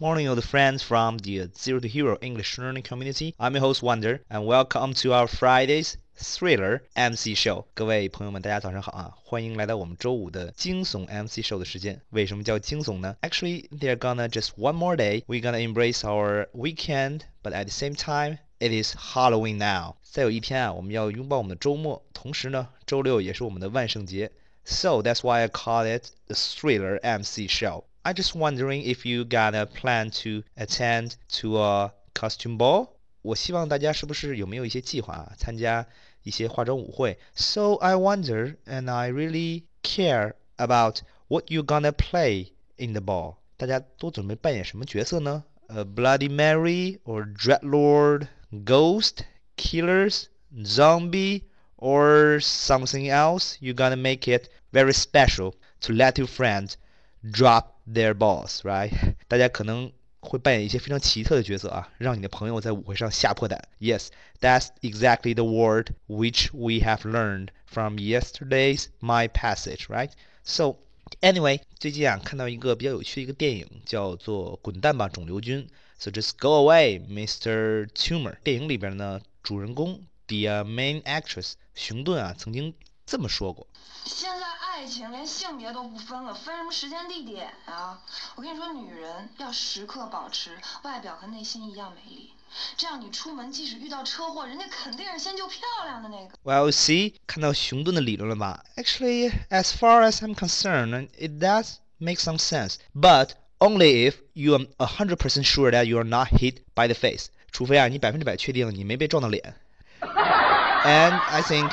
Morning, old friends from the Zero to Hero English learning community. I'm your host Wonder, and welcome to our Friday's Thriller MC Show。各位朋友们，大家早上好啊！欢迎来到我们周五的惊悚 MC Show 的时间。为什么叫惊悚呢？Actually, they're gonna just one more day. We're gonna embrace our weekend, but at the same time, it is Halloween now. 再有一天啊，我们要拥抱我们的周末。同时呢，周六也是我们的万圣节。So that's why I call it the Thriller MC Show. I just wondering if you got a plan to attend to a costume ball. 我希望大家是不是有没有一些计划啊，参加一些化妆舞会？So I wonder, and I really care about what you gonna play in the ball. 大家都准备扮演什么角色呢？A Bloody Mary or Dreadlord, Ghost, Killers, Zombie or something else, you're gonna make it very special to let your friends drop their balls, right? 大家可能会扮演一些非常奇特的角色啊，让你的朋友在舞会上吓破胆。Yes, that's exactly the word which we have learned from yesterday's my passage, right? So anyway，最近啊看到一个比较有趣的一个电影，叫做《滚蛋吧，肿瘤君》。So just go away, Mr. Tumor。电影里边呢，主人公 the main actress 熊顿啊，曾经 这么说过。现在爱情连性别都不分了，分什么时间地点啊？我跟你说，女人要时刻保持外表和内心一样美丽，这样你出门即使遇到车祸，人家肯定是先救漂亮的那个。Well, see，看到熊顿的理论了吧？Actually, as far as I'm concerned, it does make some sense, but only if you are a hundred percent sure that you are not hit by the face。除非啊，你百分之百确定你没被撞到脸。And I think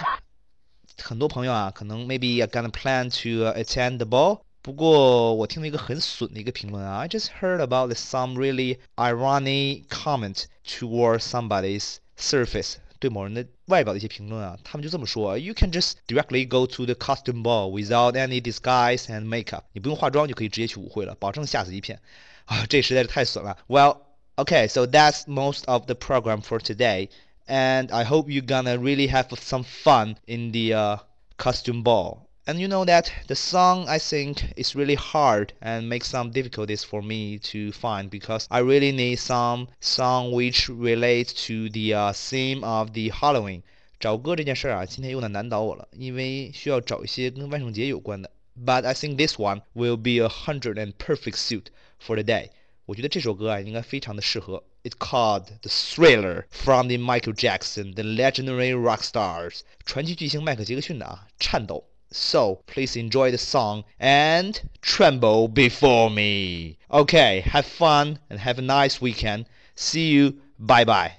很多朋友啊，可能 maybe gonna plan to attend the ball。不过我听了一个很损的一个评论啊，I just heard about some really ironic comment towards somebody's surface，对某人的外表的一些评论啊，他们就这么说：You can just directly go to the costume ball without any disguise and makeup。你不用化妆就可以直接去舞会了，保证吓死一片。啊，这实在是太损了。Well, okay, so that's most of the program for today and I hope you're gonna really have some fun in the uh, costume ball. And you know that the song I think is really hard and makes some difficulties for me to find because I really need some song which relates to the uh, theme of the Halloween. 找歌这件事啊，今天又难倒我了，因为需要找一些跟万圣节有关的。But I think this one will be a hundred and perfect suit for the day. 我觉得这首歌啊，应该非常的适合。It's called The Thriller from the Michael Jackson, the legendary rock stars，传奇巨星迈克杰克逊的啊，颤抖。So please enjoy the song and tremble before me. Okay, have fun and have a nice weekend. See you. Bye bye.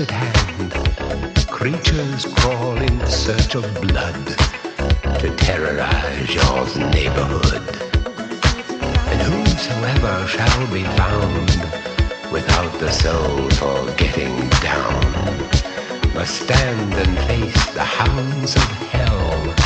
At hand. Creatures crawl in search of blood to terrorize your neighborhood. And whosoever shall be found without the soul for getting down must stand and face the hounds of hell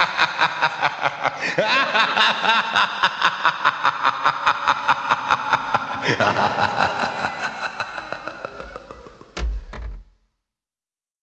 ha ha ha ha ha ha